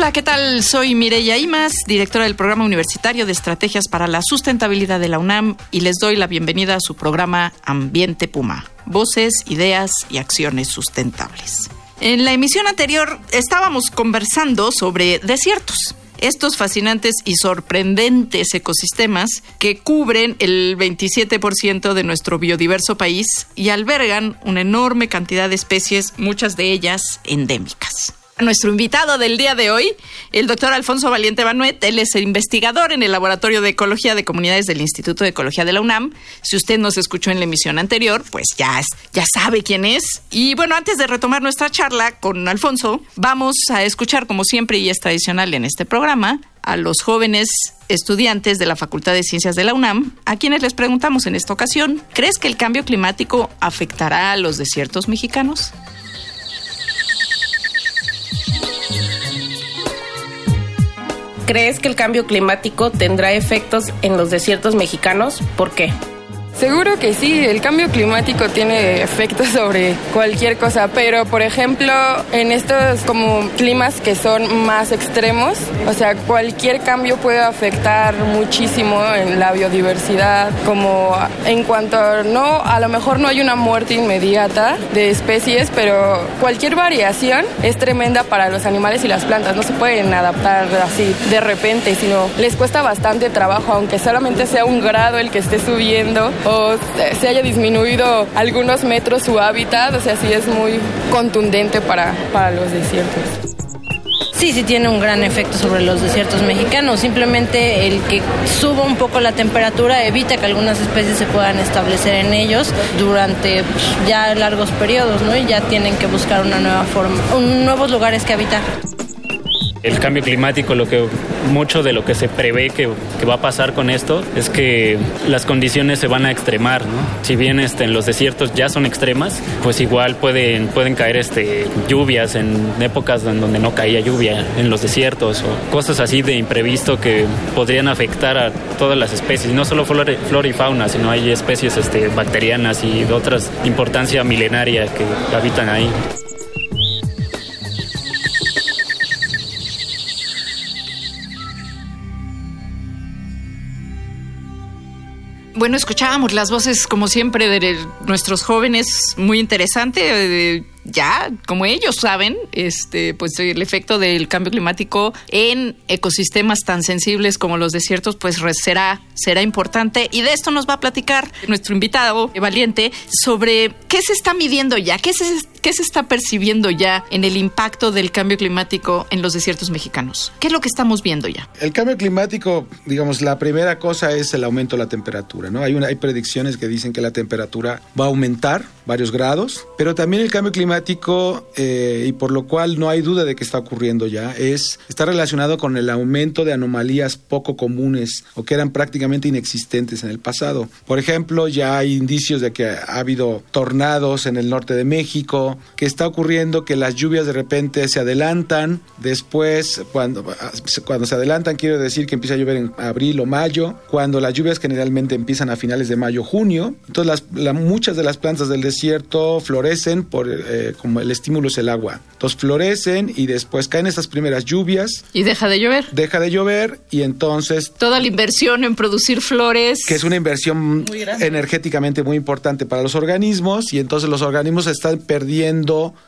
Hola, ¿qué tal? Soy Mireya Imas, directora del Programa Universitario de Estrategias para la Sustentabilidad de la UNAM y les doy la bienvenida a su programa Ambiente Puma, voces, ideas y acciones sustentables. En la emisión anterior estábamos conversando sobre desiertos, estos fascinantes y sorprendentes ecosistemas que cubren el 27% de nuestro biodiverso país y albergan una enorme cantidad de especies, muchas de ellas endémicas nuestro invitado del día de hoy, el doctor Alfonso Valiente Banuet. Él es el investigador en el Laboratorio de Ecología de Comunidades del Instituto de Ecología de la UNAM. Si usted nos escuchó en la emisión anterior, pues ya, ya sabe quién es. Y bueno, antes de retomar nuestra charla con Alfonso, vamos a escuchar, como siempre y es tradicional en este programa, a los jóvenes estudiantes de la Facultad de Ciencias de la UNAM, a quienes les preguntamos en esta ocasión, ¿crees que el cambio climático afectará a los desiertos mexicanos? ¿Crees que el cambio climático tendrá efectos en los desiertos mexicanos? ¿Por qué? Seguro que sí, el cambio climático tiene efectos sobre cualquier cosa, pero por ejemplo en estos como climas que son más extremos, o sea, cualquier cambio puede afectar muchísimo en la biodiversidad, como en cuanto no, a lo mejor no hay una muerte inmediata de especies, pero cualquier variación es tremenda para los animales y las plantas, no se pueden adaptar así de repente, sino les cuesta bastante trabajo, aunque solamente sea un grado el que esté subiendo se haya disminuido algunos metros su hábitat, o sea, sí es muy contundente para, para los desiertos. Sí, sí tiene un gran efecto sobre los desiertos mexicanos. Simplemente el que suba un poco la temperatura evita que algunas especies se puedan establecer en ellos durante pues, ya largos periodos, ¿no? Y ya tienen que buscar una nueva forma, nuevos lugares que habitar el cambio climático, lo que mucho de lo que se prevé que, va a pasar con esto es que las condiciones se van a extremar, ¿no? Si bien este, en los desiertos ya son extremas, pues igual pueden, pueden caer este, lluvias en épocas en donde no caía lluvia en los desiertos o cosas así de imprevisto que podrían afectar a todas las especies, no solo flora, y fauna, sino hay especies este, bacterianas y de otras importancia milenaria que habitan ahí. Bueno, escuchábamos las voces, como siempre, de nuestros jóvenes, muy interesante ya, como ellos saben, este, pues el efecto del cambio climático en ecosistemas tan sensibles como los desiertos, pues será, será importante. Y de esto nos va a platicar nuestro invitado valiente sobre qué se está midiendo ya, qué se, qué se está percibiendo ya en el impacto del cambio climático en los desiertos mexicanos. ¿Qué es lo que estamos viendo ya? El cambio climático, digamos, la primera cosa es el aumento de la temperatura, ¿no? Hay, una, hay predicciones que dicen que la temperatura va a aumentar varios grados, pero también el cambio climático eh, y por lo cual no hay duda de que está ocurriendo ya, es, está relacionado con el aumento de anomalías poco comunes o que eran prácticamente inexistentes en el pasado. Por ejemplo, ya hay indicios de que ha habido tornados en el norte de México, que está ocurriendo que las lluvias de repente se adelantan, después cuando, cuando se adelantan quiero decir que empieza a llover en abril o mayo, cuando las lluvias generalmente empiezan a finales de mayo, junio, entonces las, muchas de las plantas del desierto florecen por eh, como el estímulo es el agua. Entonces florecen y después caen estas primeras lluvias. Y deja de llover. Deja de llover y entonces... Toda la inversión en producir flores. Que es una inversión energéticamente muy importante para los organismos y entonces los organismos están perdiendo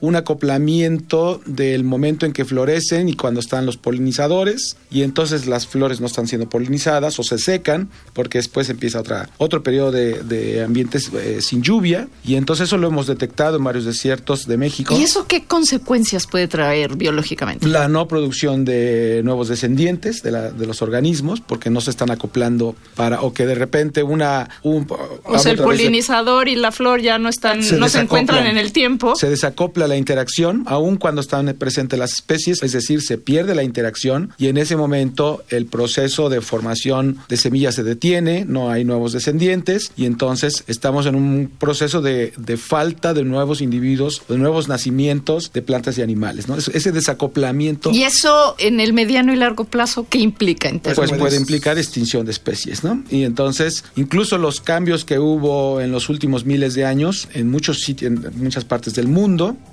un acoplamiento del momento en que florecen y cuando están los polinizadores y entonces las flores no están siendo polinizadas o se secan porque después empieza otra, otro periodo de, ambientes eh, sin lluvia y entonces eso lo hemos detectado en varios desiertos de México. ¿Y eso qué consecuencias puede traer biológicamente? La no producción de nuevos descendientes de, la, de los organismos, porque no se están acoplando para, o que de repente una, un, O sea, el polinizador y la flor ya no están, se no se encuentran en el tiempo. Se desacopla la interacción, aun cuando están presentes las especies, es decir, se pierde la interacción y en ese momento el proceso de formación de semillas se detiene, no hay nuevos descendientes y entonces estamos en un proceso de, de falta de nuevos individuos, de nuevos nacimientos de plantas y animales, ¿no? Ese desacoplamiento. ¿Y eso en el mediano y largo plazo qué implica? En pues puede implicar extinción de especies, ¿no? Y entonces, incluso los cambios que hubo en los últimos miles de años en muchos sitios, en muchas partes del mundo,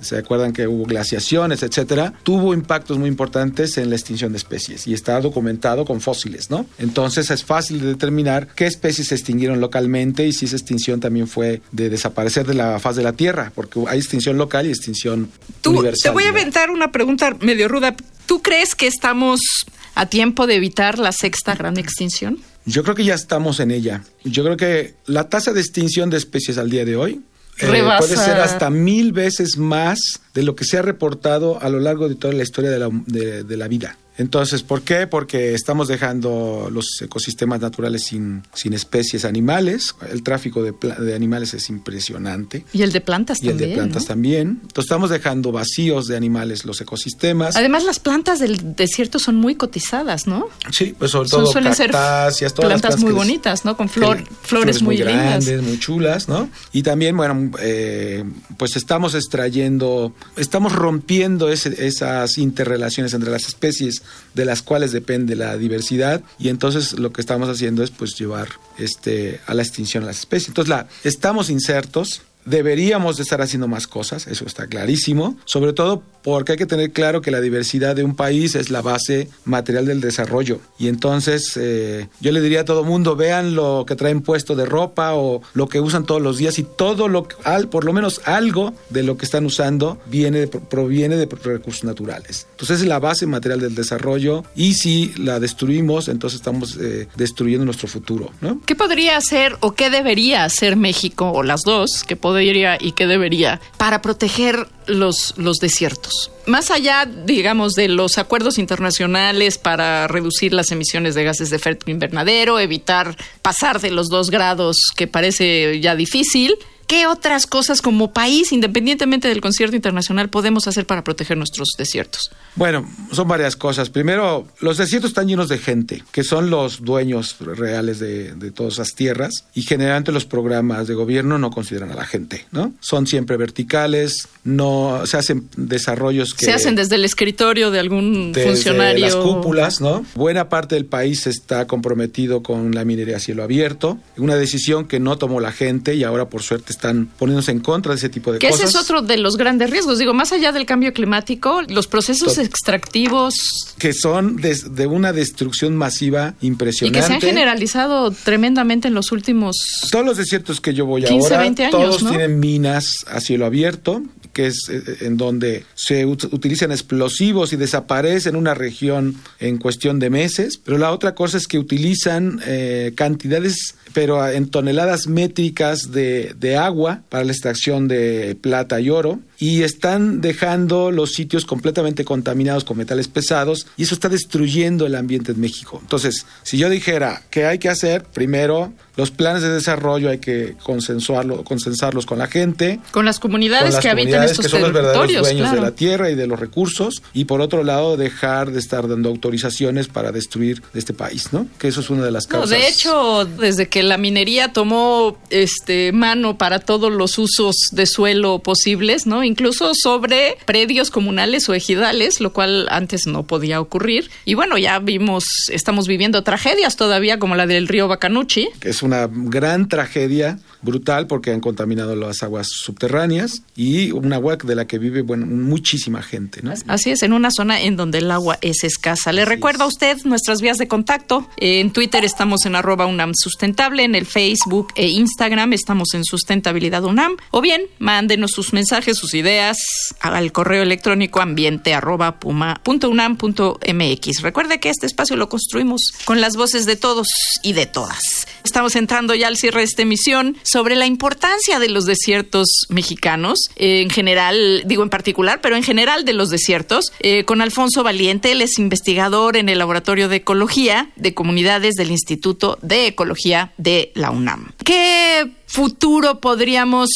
se acuerdan que hubo glaciaciones, etcétera, tuvo impactos muy importantes en la extinción de especies y está documentado con fósiles, ¿no? Entonces es fácil de determinar qué especies se extinguieron localmente y si esa extinción también fue de desaparecer de la faz de la Tierra, porque hay extinción local y extinción universal. Te voy a aventar una pregunta medio ruda. ¿Tú crees que estamos a tiempo de evitar la sexta gran extinción? Yo creo que ya estamos en ella. Yo creo que la tasa de extinción de especies al día de hoy eh, puede ser hasta mil veces más de lo que se ha reportado a lo largo de toda la historia de la, de la vida. Entonces, ¿por qué? Porque estamos dejando los ecosistemas naturales sin, sin especies animales. El tráfico de, de animales es impresionante. Y el de plantas y también. Y el de plantas también. Entonces, estamos dejando vacíos de animales los ecosistemas. Además, las plantas del desierto son muy cotizadas, ¿no? Sí, pues sobre todo suelen ser plantas, muy bonitas, ¿no? Con flor, flores, muy, grandes, muy chulas, ¿no? Y también, bueno, eh, pues estamos extrayendo, estamos rompiendo esas interrelaciones entre las especies de las cuales depende la diversidad y entonces lo que estamos haciendo es pues llevar este a la extinción de las especies. Entonces la estamos insertos Deberíamos de estar haciendo más cosas, eso está clarísimo, sobre todo porque hay que tener claro que la diversidad de un país es la base material del desarrollo. Y entonces eh, yo le diría a todo mundo, vean lo que traen puesto de ropa o lo que usan todos los días y todo lo que, al, por lo menos algo de lo que están usando viene proviene de recursos naturales. Entonces es la base material del desarrollo y si la destruimos, entonces estamos eh, destruyendo nuestro futuro. ¿no? ¿Qué podría hacer o qué debería hacer México o las dos que podría y qué debería para proteger los, los desiertos? Más allá, digamos, de los acuerdos internacionales para reducir las emisiones de gases de efecto invernadero, evitar pasar de los dos grados, que parece ya difícil, ¿Qué otras cosas como país, independientemente del concierto internacional, podemos hacer para proteger nuestros desiertos? Bueno, son varias cosas. Primero, los desiertos están llenos de gente, que son los dueños reales de, todas esas tierras, y generalmente los programas de gobierno no consideran a la gente, ¿no? Son siempre verticales, no se hacen desarrollos que... Se hacen desde el escritorio de algún desde funcionario. las cúpulas, ¿no? Buena parte del país está comprometido con la minería a cielo abierto, una decisión que no tomó la gente y ahora por suerte están poniéndose en contra de ese tipo de que cosas. Ese es otro de los grandes riesgos. Digo, más allá del cambio climático, los procesos extractivos. Que son de, una destrucción masiva impresionante. Y que se han generalizado tremendamente en los últimos. Todos los desiertos que yo voy ahora, todos tienen minas a cielo abierto que es eh, eh, en donde se utilizan explosivos y desaparecen una región en cuestión de meses, pero la otra cosa es que utilizan eh, cantidades, pero en toneladas métricas de, de agua para la extracción de plata y oro, y están dejando los sitios completamente contaminados con metales pesados y eso está destruyendo el ambiente en México. Entonces, si yo dijera que hay que hacer, primero, los planes de desarrollo hay que consensuarlo, consensarlos con la gente. Con las comunidades que habitan estos que son los verdaderos dueños de la tierra y de los recursos. Y por otro lado, dejar de estar dando autorizaciones para destruir este país, ¿no? Que eso es una de las causas. de hecho, desde que la minería tomó este mano para todos los usos de suelo posibles, ¿no? Incluso sobre predios comunales o ejidales, lo cual antes no podía ocurrir. Y bueno, ya vimos, estamos viviendo tragedias todavía como la del río Bacanuchi. Es una gran tragedia brutal porque han contaminado las aguas subterráneas y un agua de la que vive bueno, muchísima gente. ¿no? Así es, en una zona en donde el agua es escasa. Le recuerdo a usted nuestras vías de contacto. En Twitter estamos en arroba UNAM Sustentable, en el Facebook e Instagram estamos en Sustentabilidad UNAM. O bien, mándenos sus mensajes, sus ideas al correo electrónico ambiente arroba puma unam mx. Recuerde que este espacio lo construimos con las voces de todos y de todas. Estamos entrando ya al cierre de esta emisión sobre la importancia de los desiertos mexicanos, en general, digo en particular, pero en general de los desiertos, eh, con Alfonso Valiente, él es investigador en el Laboratorio de Ecología de Comunidades del Instituto de Ecología de la UNAM. ¿Qué futuro podríamos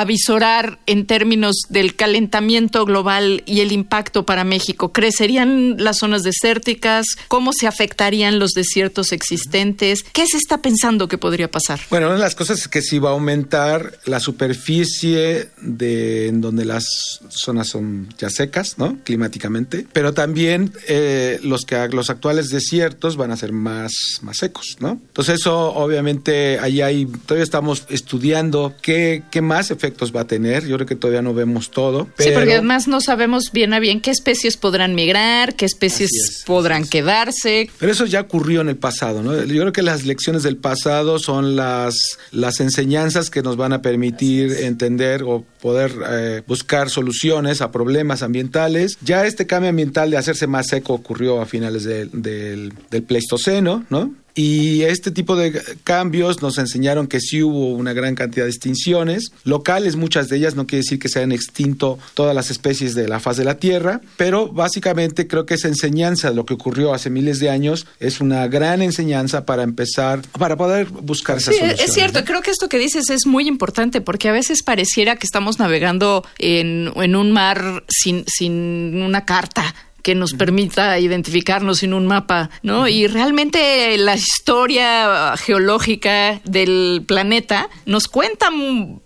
avisorar en términos del calentamiento global y el impacto para México? ¿Crecerían las zonas desérticas? ¿Cómo se afectarían los desiertos existentes? ¿Qué se está pensando que podría pasar? Bueno, una de las cosas es que sí va a aumentar la superficie de en donde las zonas son ya secas, ¿no? Climáticamente, pero también eh, los que los actuales desiertos van a ser más más secos, ¿no? Entonces eso obviamente ahí hay todavía estamos estudiando qué qué más efectos va a tener. Yo creo que todavía no vemos todo. Sí, porque además no sabemos bien a bien qué especies podrán migrar, qué especies es, podrán quedarse. Pero eso ya ocurrió en el pasado, ¿no? Yo creo que las lecciones del pasado son las, las enseñanzas que nos van a permitir entender o poder eh, buscar soluciones a problemas ambientales. Ya este cambio ambiental de hacerse más seco ocurrió a finales de, del, del Pleistoceno, ¿no? Y este tipo de cambios nos enseñaron que sí hubo una gran cantidad de extinciones locales, muchas de ellas, no quiere decir que se hayan extinto todas las especies de la faz de la Tierra, pero básicamente creo que esa enseñanza de lo que ocurrió hace miles de años es una gran enseñanza para empezar, para poder buscar esas sí, soluciones. Es cierto, creo que esto que dices es muy importante porque a veces pareciera que estamos navegando en, en un mar sin, sin una carta que nos permita identificarnos en un mapa, ¿no? Y realmente la historia geológica del planeta nos cuenta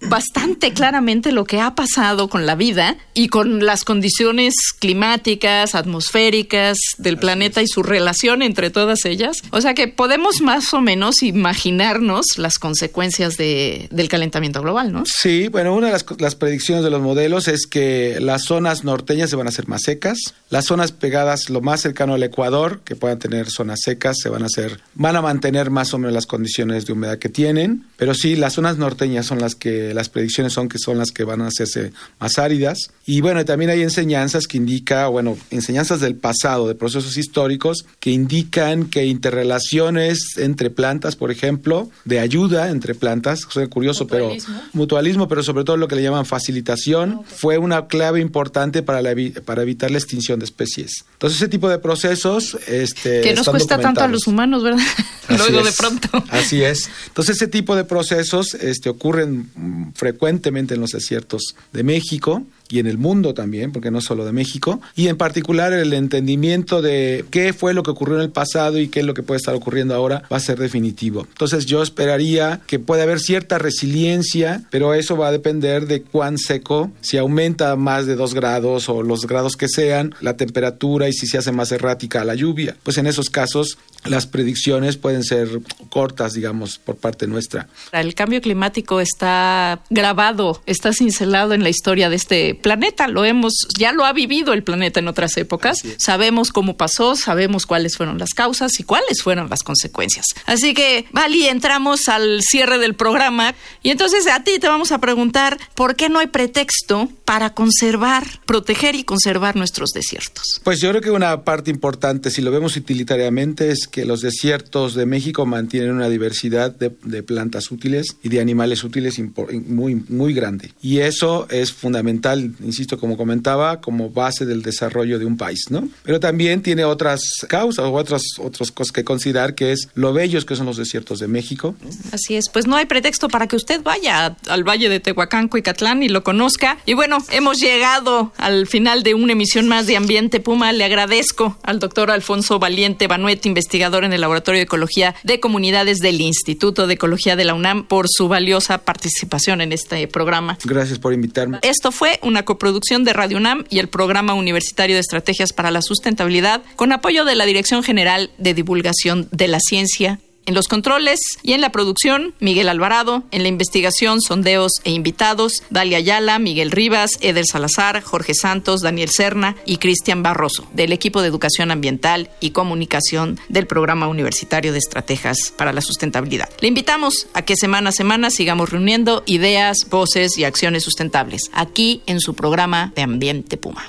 bastante claramente lo que ha pasado con la vida y con las condiciones climáticas, atmosféricas del planeta y su relación entre todas ellas. O sea que podemos más o menos imaginarnos las consecuencias de, del calentamiento global, ¿no? Sí, bueno, una de las, las predicciones de los modelos es que las zonas norteñas se van a hacer más secas, las zonas pegadas lo más cercano al Ecuador, que puedan tener zonas secas, se van a hacer, van a mantener más o menos las condiciones de humedad que tienen, pero sí, las zonas norteñas son las que, las predicciones son que son las que van a hacerse más áridas. Y bueno, también hay enseñanzas que indica, bueno, enseñanzas del pasado, de procesos históricos, que indican que interrelaciones entre plantas, por ejemplo, de ayuda entre plantas, suena curioso, mutualismo. pero mutualismo, pero sobre todo lo que le llaman facilitación, okay. fue una clave importante para, la, para evitar la extinción de especies. Entonces, ese tipo de procesos... Este, que nos cuesta tanto a los humanos, ¿verdad? Luego es, de pronto. Así es. Entonces, ese tipo de procesos este, ocurren frecuentemente en los desiertos de México y en el mundo también, porque no solo de México, y en particular el entendimiento de qué fue lo que ocurrió en el pasado y qué es lo que puede estar ocurriendo ahora va a ser definitivo. Entonces yo esperaría que pueda haber cierta resiliencia, pero eso va a depender de cuán seco, si aumenta más de dos grados o los grados que sean, la temperatura y si se hace más errática la lluvia. Pues en esos casos las predicciones pueden ser cortas, digamos, por parte nuestra. El cambio climático está grabado, está cincelado en la historia de este planeta, lo hemos, ya lo ha vivido el planeta en otras épocas, sabemos cómo pasó, sabemos cuáles fueron las causas y cuáles fueron las consecuencias. Así que, Vali, entramos al cierre del programa y entonces a ti te vamos a preguntar por qué no hay pretexto para conservar, proteger y conservar nuestros desiertos. Pues yo creo que una parte importante, si lo vemos utilitariamente, es que los desiertos de México mantienen una diversidad de, plantas útiles y de animales útiles muy, muy grande. Y eso es fundamental insisto, como comentaba, como base del desarrollo de un país, ¿no? Pero también tiene otras causas o otras, otras cosas que considerar, que es lo bellos que son los desiertos de México. Así es, pues no hay pretexto para que usted vaya al Valle de Tehuacán, Cuicatlán y lo conozca. Y bueno, hemos llegado al final de una emisión más de Ambiente Puma. Le agradezco al doctor Alfonso Valiente Banuet, investigador en el Laboratorio de Ecología de Comunidades del Instituto de Ecología de la UNAM, por su valiosa participación en este programa. Gracias por invitarme. Esto fue una coproducción de Radio UNAM y el Programa Universitario de Estrategias para la Sustentabilidad, con apoyo de la Dirección General de Divulgación de la Ciencia En los controles y en la producción, Miguel Alvarado. En la investigación, sondeos e invitados, Dalia Ayala, Miguel Rivas, Eder Salazar, Jorge Santos, Daniel Serna y Cristian Barroso, del equipo de Educación Ambiental y Comunicación del Programa Universitario de Estrategias para la Sustentabilidad. Le invitamos a que semana a semana sigamos reuniendo ideas, voces y acciones sustentables aquí en su programa de Ambiente Puma.